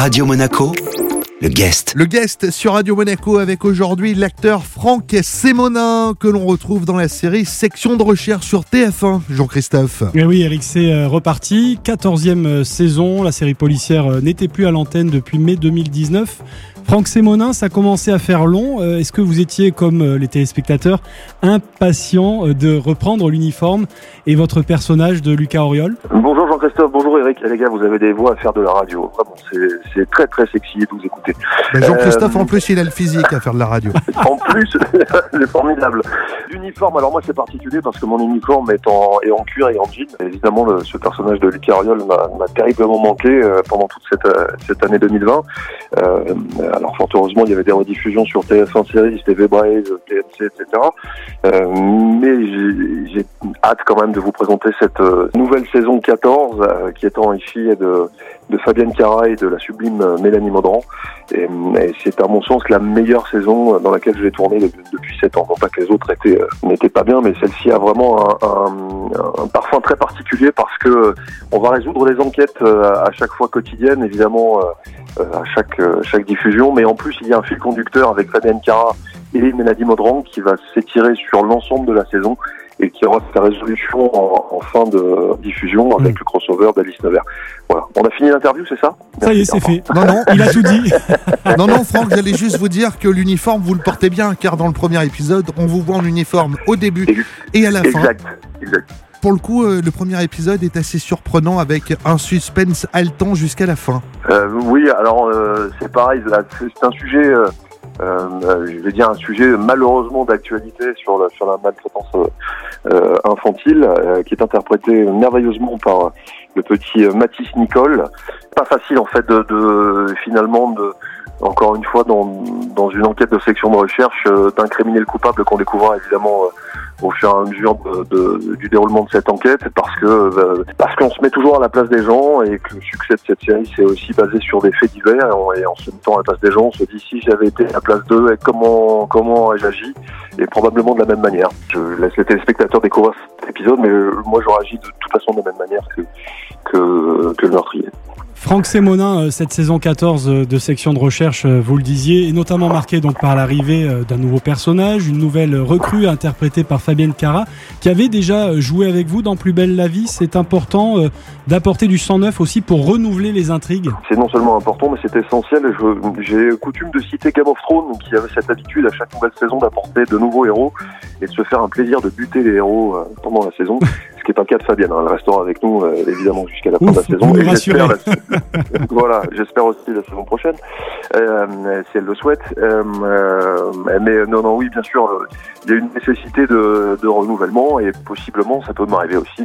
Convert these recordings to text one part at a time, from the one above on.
Radio Monaco, le guest. Le guest sur Radio Monaco avec aujourd'hui l'acteur Franck Sémonin que l'on retrouve dans la série Section de recherche sur TF1. Jean-Christophe. Et oui, Eric, c'est euh, reparti. 14e euh, saison. La série policière euh, n'était plus à l'antenne depuis mai 2019. Franck Sémonin, ça a commencé à faire long. Est-ce que vous étiez, comme les téléspectateurs, impatient de reprendre l'uniforme et votre personnage de Lucas Auriol? Bonjour Jean-Christophe, bonjour Eric. Eh, les gars, vous avez des voix à faire de la radio. Vraiment, c'est très très sexy de vous écouter. Jean-Christophe, en plus, il a le physique à faire de la radio. en plus, c'est formidable. L'uniforme, alors moi c'est particulier parce que mon uniforme est en, est en cuir et en jean. Évidemment, le, ce personnage de Lucas Auriol m'a terriblement manqué euh, pendant toute cette, euh, cette année 2020. Euh, alors fort heureusement, il y avait des rediffusions sur TF1 Séries, TV Braze, TNC, etc. Euh, mais j'ai hâte quand même de vous présenter cette euh, nouvelle saison 14 euh, qui étant ici de, de Fabienne Cara et de la sublime Mélanie Maudran. Et, c'est à mon sens la meilleure saison dans laquelle je vais tourner depuis 7 ans. Non pas que les autres étaient n'étaient pas bien, mais celle-ci a vraiment un, parfum très particulier parce que on va résoudre les enquêtes à chaque fois quotidienne, évidemment à chaque chaque diffusion, mais en plus il y a un fil conducteur avec Fabienne Cara et Mélanie Maudran qui va s'étirer sur l'ensemble de la saison et qui aura sa résolution en, fin de diffusion avec mm. le crossover d'Alice Nevers. Voilà. On a fini l'interview, c'est ça? Ça y est, c'est fait. Non, non, il a tout dit. non, non, Franck, j'allais juste vous dire que l'uniforme, vous le portez bien, car dans le premier épisode, on vous voit en uniforme au début et à la fin. Exact, exact. Pour le coup, euh, le premier épisode est assez surprenant avec un suspense haletant jusqu'à la fin. Euh, oui, alors euh, c'est pareil, c'est un sujet je vais dire un sujet malheureusement d'actualité sur la, sur la maltraitance euh, infantile, euh, qui est interprété merveilleusement par le petit Mathis Nicole. Pas facile en fait de, de finalement de encore une fois dans, dans une enquête de section de recherche d'incriminer le coupable qu'on découvrira évidemment au fur et à mesure de, du déroulement de cette enquête parce que euh, parce qu'on se met toujours à la place des gens et que le succès de cette série c'est aussi basé sur des faits divers et, en se mettant à la place des gens on se dit si j'avais été à la place d'eux comment comment ai-je agi? Et probablement de la même manière. Je laisse les téléspectateurs découvrir cet épisode mais moi j'aurais agi de toute façon de la même manière que que, que le meurtrier. Franck Sémonin, euh, cette saison 14 euh, de section de recherche, euh, vous le disiez, est notamment marquée donc par l'arrivée d'un nouveau personnage, une nouvelle recrue interprétée par Fabienne Cara, qui avait déjà joué avec vous dans Plus belle la vie. C'est important d'apporter du sang neuf aussi pour renouveler les intrigues. C'est non seulement important, mais c'est essentiel. J'ai coutume de citer Game of Thrones, qui avait cette habitude à chaque nouvelle saison d'apporter de nouveaux héros et de se faire un plaisir de buter les héros pendant la saison. Ce qui n'est pas le cas de Fabienne. Hein. Elle restera avec nous évidemment jusqu'à la fin de la saison. Et voilà, j'espère aussi la saison prochaine, euh, si elle le souhaite. Euh, euh, mais non, non, oui, bien sûr, il y a une nécessité de, de renouvellement et possiblement, ça peut m'arriver aussi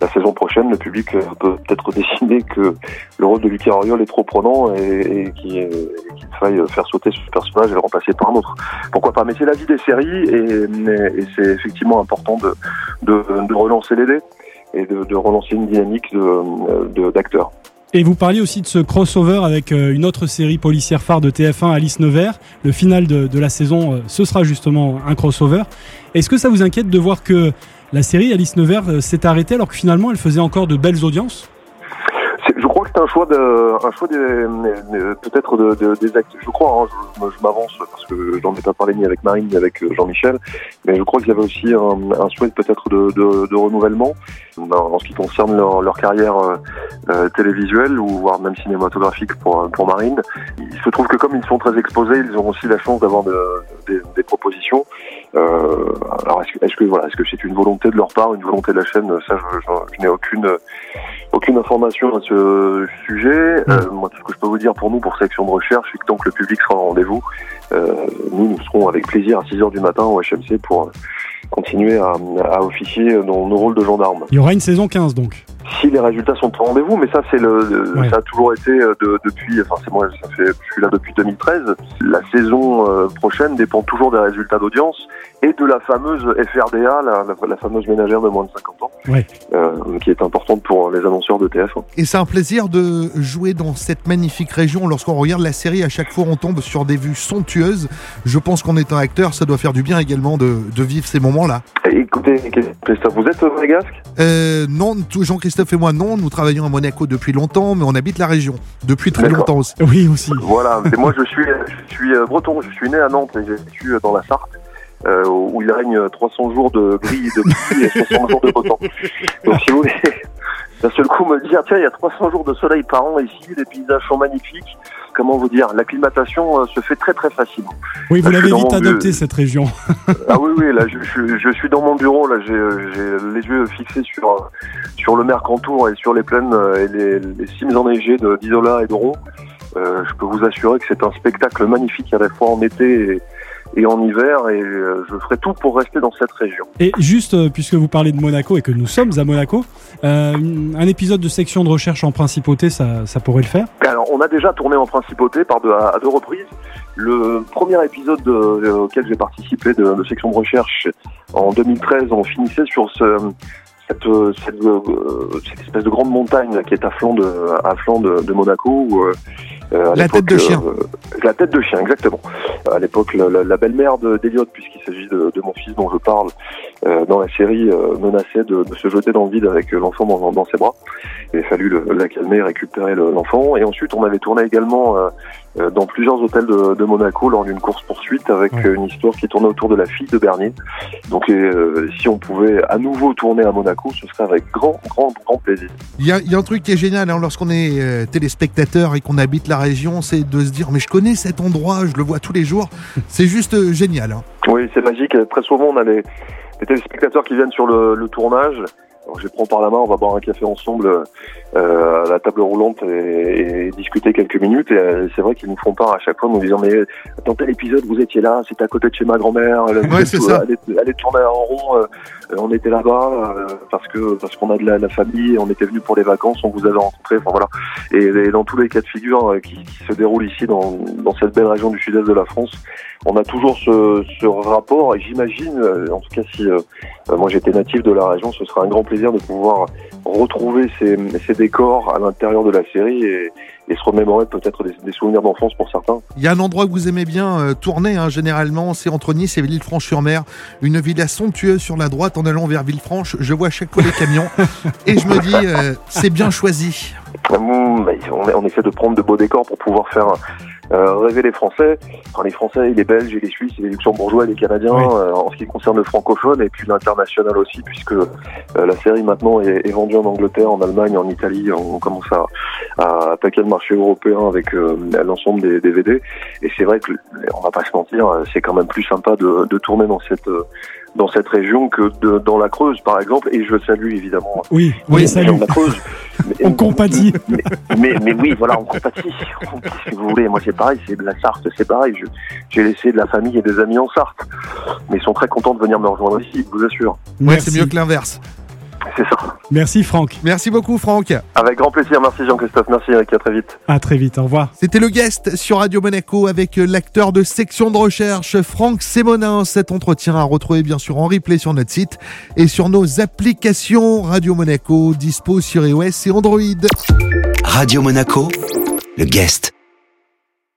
la saison prochaine, le public peut peut-être décider que le rôle de Lucas Auriol est trop prenant et, et qu'il faille faire sauter ce personnage et le remplacer par un autre. Pourquoi pas Mais c'est la vie des séries et, et c'est effectivement important de, de, de relancer les et de, relancer une dynamique d'acteurs. Et vous parliez aussi de ce crossover avec euh, une autre série policière phare de TF1, Alice Nevers. Le final de, la saison, euh, ce sera justement un crossover. Est-ce que ça vous inquiète de voir que la série Alice Nevers euh, s'est arrêtée alors que finalement elle faisait encore de belles audiences? C'est un choix de, un choix peut-être de, de, des acteurs. Je crois, hein, je, m'avance parce que j'en ai pas parlé ni avec Marine ni avec euh, Jean-Michel, mais je crois qu'il y avait aussi un, un souhait peut-être de, de, de, renouvellement en ce qui concerne leur, leur carrière euh, euh, télévisuelle ou voire même cinématographique pour pour Marine. Il se trouve que comme ils sont très exposés, ils ont aussi la chance d'avoir des, des propositions. Euh, alors est-ce que, est-ce que voilà, est-ce que c'est une volonté de leur part, une volonté de la chaîne? Ça, je, je, je n'ai aucune aucune information à ce sujet. Euh, moi, tout ce que je peux vous dire pour nous, pour section de recherche, c'est que tant que le public sera au rendez-vous, euh, nous, nous serons avec plaisir à 6 h du matin au HMC pour continuer à, à officier dans nos rôles de gendarmes. Il y aura une saison 15 donc si les résultats sont au rendez-vous, mais ça c'est le, ça a toujours été euh, de, depuis, enfin c'est moi, ça fait, je suis là depuis 2013. La saison euh, prochaine dépend toujours des résultats d'audience et de la fameuse FRDA, la, la, fameuse ménagère de moins de 50 ans, euh, qui est importante pour les annonceurs de TF1. Et c'est un plaisir de jouer dans cette magnifique région. Lorsqu'on regarde la série, à chaque fois on tombe sur des vues somptueuses. Je pense qu'en étant acteur, ça doit faire du bien également de, de vivre ces moments-là. Écoutez, Christophe, vous êtes monégasque? Euh, Non, Jean-Christophe Christophe et moi, non. Nous travaillons à Monaco depuis longtemps, mais on habite la région depuis très longtemps aussi. Oui, aussi. Voilà, mais moi je suis, je suis euh, breton, je suis né à Nantes et j'ai vécu dans la Sarthe. euh, où il règne 300 jours de gris et de pluie et 60 jours de beau temps. Donc si vous voulez, d'un seul coup me dire tiens il y a 300 jours de soleil par an ici, les paysages sont magnifiques. Comment vous dire, l'acclimatation euh, se fait très très facilement. Oui, vous l'avez vite adopté cette région. Ah oui oui, là je, je, je suis dans mon bureau, là j'ai euh, les yeux fixés sur euh, sur le Mercantour et sur les plaines et les, les cimes enneigées de- d'Isola et d'Oro. Euh, je peux vous assurer que c'est un spectacle magnifique à la fois en été et, et en hiver et euh, je ferai tout pour rester dans cette région. Et juste, euh, puisque vous parlez de Monaco et que nous sommes à Monaco, euh, un épisode de section de recherche en principauté, ça, ça pourrait le faire? Alors on a déjà tourné en principauté par deux, à deux reprises. Le premier épisode de- auquel j'ai participé de, de section de recherche en 2013, on finissait sur ce, cette, cette, cette espèce de grande montagne qui est à flanc de, à flanc de, de Monaco. Où, euh, La tête de chien. euh, la tête de chien, exactement. À l'époque, la, belle-mère de- d'Eliott, puisqu'il s'agit de, de mon fils dont je parle euh, dans la série, menaçait de, de se jeter dans le vide avec l'enfant dans, dans ses bras. Il a fallu le- la calmer, récupérer le- l'enfant. Et ensuite, on avait tourné également dans plusieurs hôtels de, de Monaco lors d'une course-poursuite avec Ouais. une histoire qui tournait autour de la fille de Bernier. Donc, euh, si on pouvait à nouveau tourner à Monaco, ce serait avec grand, grand, grand plaisir. Il y a, il y a un truc qui est génial hein, lorsqu'on est euh, téléspectateur et qu'on habite la région, c'est de se dire mais je connais cet endroit, je le vois tous les jours. C'est juste euh, génial. hein. Oui, c'est magique. Très souvent, on a les, téléspectateurs qui viennent sur le tournage. Alors, je les prends par la main, on va boire un café ensemble euh, à la table roulante et, et discuter quelques minutes. Et euh, c'est vrai qu'ils nous font part à chaque fois, nous disant mais dans tel épisode vous étiez là, c'était à côté de chez ma grand-mère. Elle, Ouais, c'est ça. Elle, est- elle en rond. euh, on était là-bas euh, parce que parce qu'on a de la, la famille, on était venus pour les vacances, on vous avait rencontré. Enfin voilà. Et, et dans tous les cas de figure euh, qui, qui se déroulent ici dans, dans cette belle région du sud-est de la France, on a toujours ce, ce rapport. Et j'imagine, euh, en tout cas si euh, euh, moi j'étais natif de la région, ce sera un grand plaisir de pouvoir retrouver ces, ces décors à l'intérieur de la série et, et se remémorer peut-être des, des souvenirs d'enfance pour certains. Il y a un endroit que vous aimez bien euh, tourner, hein, généralement, c'est entre Nice et Villefranche-sur-Mer. Une villa somptueuse sur la droite en allant vers Villefranche. Je vois à chaque fois les camions et je me dis, euh, c'est bien choisi. Mais on, on essaie de prendre de beaux décors pour pouvoir faire euh, rêver les Français, enfin les Français, les Belges, et les Suisses, et les Luxembourgeois, et les Canadiens, Oui. euh, en ce qui concerne le francophone, et puis l'international aussi, puisque euh, la série maintenant est, est vendue en Angleterre, en Allemagne, en Italie. On commence à, à attaquer le marché européen avec euh, l'ensemble des DVD. Et c'est vrai que, on va pas se mentir, c'est quand même plus sympa de, de tourner dans cette euh, dans cette région que de, dans la Creuse, par exemple. Et je salue évidemment Oui, Oui, salut. la Creuse. Mais- On compatit. mais, mais, mais oui, voilà, on compatit. Que vous voulez Moi, c'est pareil, c'est de la Sarthe, c'est pareil. Je- J'ai laissé de la famille et des amis en Sarthe. Mais ils sont très contents de venir me rejoindre ici, je vous assure. Ouais, c'est mieux que l'inverse. C'est ça. Merci Franck. Merci beaucoup, Franck. Avec grand plaisir. Merci Jean-Christophe. Merci Eric. À très vite. À très vite. Au revoir. C'était le guest sur Radio Monaco avec l'acteur de section de recherche Franck Sémonin. Cet entretien à retrouver bien sûr en replay sur notre site et sur nos applications Radio Monaco dispo sur iOS et Android. Radio Monaco, le guest.